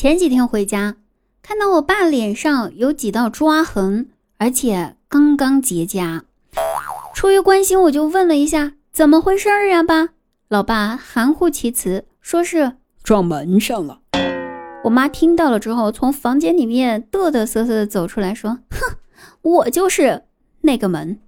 前几天回家看到我爸脸上有几道抓痕而且刚刚结痂。出于关心我就问了一下怎么回事儿呀爸？老爸含糊其辞说是撞门上了。我妈听到了之后从房间里面嘚嘚瑟瑟的走出来说哼我就是那个门。